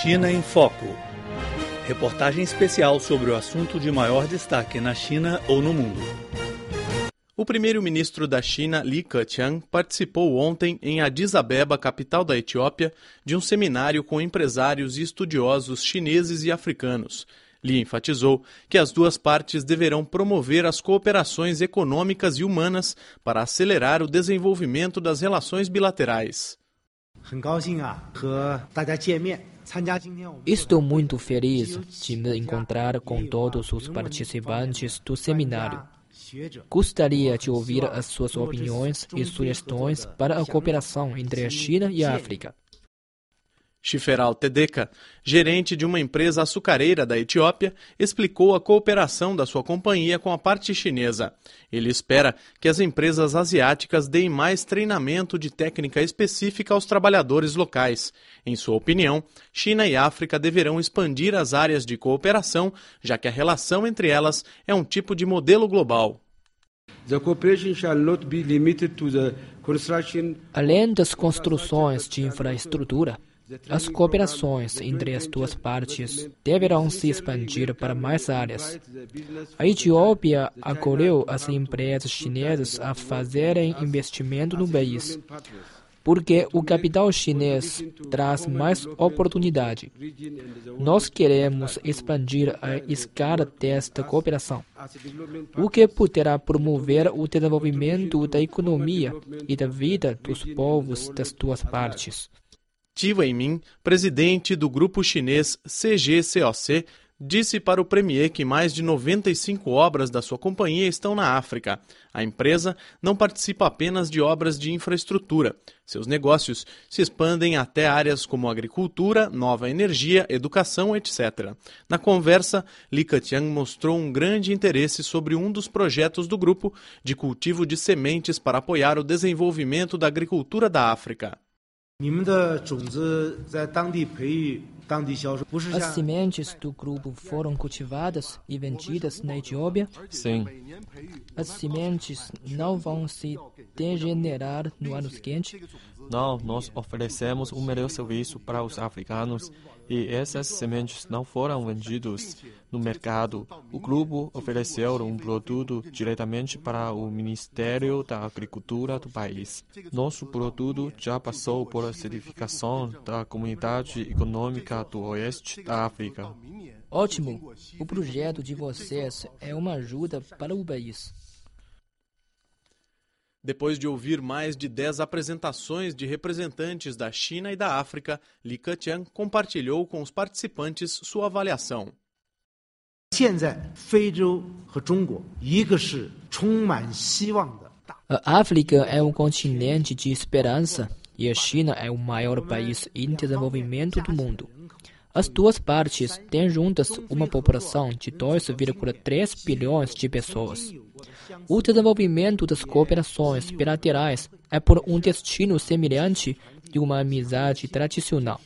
China em Foco. Reportagem especial sobre o assunto de maior destaque na China ou no mundo. O primeiro-ministro da China, Li Keqiang, participou ontem em Addis Abeba, capital da Etiópia, de um seminário com empresários e estudiosos chineses e africanos. Li enfatizou que as duas partes deverão promover as cooperações econômicas e humanas para acelerar o desenvolvimento das relações bilaterais. Estou muito feliz de me encontrar com todos os participantes do seminário. Gostaria de ouvir as suas opiniões e sugestões para a cooperação entre a China e a África. Shiferal Tedeka, gerente de uma empresa açucareira da Etiópia, explicou a cooperação da sua companhia com a parte chinesa. Ele espera que as empresas asiáticas deem mais treinamento de técnica específica aos trabalhadores locais. Em sua opinião, China e África deverão expandir as áreas de cooperação, já que a relação entre elas é um tipo de modelo global. Além das construções de infraestrutura, as cooperações entre as duas partes deverão se expandir para mais áreas. A Etiópia acolheu as empresas chinesas a fazerem investimento no país, porque o capital chinês traz mais oportunidade. Nós queremos expandir a escala desta cooperação, o que poderá promover o desenvolvimento da economia e da vida dos povos das duas partes. Ti Weimin, presidente do grupo chinês CGCOC, disse para o premier que mais de 95 obras da sua companhia estão na África. A empresa não participa apenas de obras de infraestrutura. Seus negócios se expandem até áreas como agricultura, nova energia, educação, etc. Na conversa, Li Keqiang mostrou um grande interesse sobre um dos projetos do grupo de cultivo de sementes para apoiar o desenvolvimento da agricultura da África. As sementes do grupo foram cultivadas e vendidas na Etiópia? Sim. As sementes não vão se degenerar no ano seguinte? Não, nós oferecemos o melhor serviço para os africanos e essas sementes não foram vendidas no mercado. O grupo ofereceu um produto diretamente para o Ministério da Agricultura do país. Nosso produto já passou por a certificação da Comunidade Econômica do Oeste da África. Ótimo! O projeto de vocês é uma ajuda para o país. Depois de ouvir mais de 10 apresentações de representantes da China e da África, Li Keqiang compartilhou com os participantes sua avaliação. A África é um continente de esperança e a China é o maior país em desenvolvimento do mundo. As duas partes têm juntas uma população de 2,3 bilhões de pessoas. O desenvolvimento das cooperações bilaterais é por um destino semelhante de uma amizade tradicional.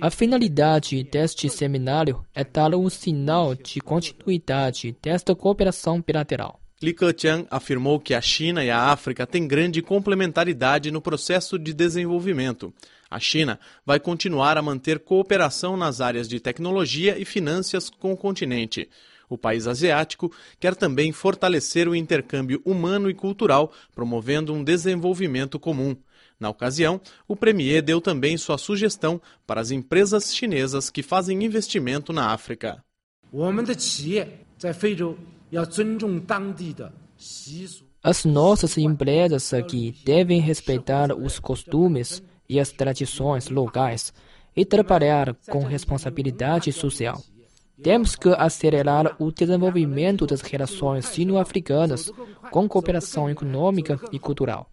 A finalidade deste seminário é dar um sinal de continuidade desta cooperação bilateral. Li Keqiang afirmou que a China e a África têm grande complementaridade no processo de desenvolvimento. A China vai continuar a manter cooperação nas áreas de tecnologia e finanças com o continente. O país asiático quer também fortalecer o intercâmbio humano e cultural, promovendo um desenvolvimento comum. Na ocasião, o premier deu também sua sugestão para as empresas chinesas que fazem investimento na África. As nossas empresas aqui devem respeitar os costumes e as tradições locais e trabalhar com responsabilidade social. Temos que acelerar o desenvolvimento das relações sino-africanas com cooperação econômica e cultural.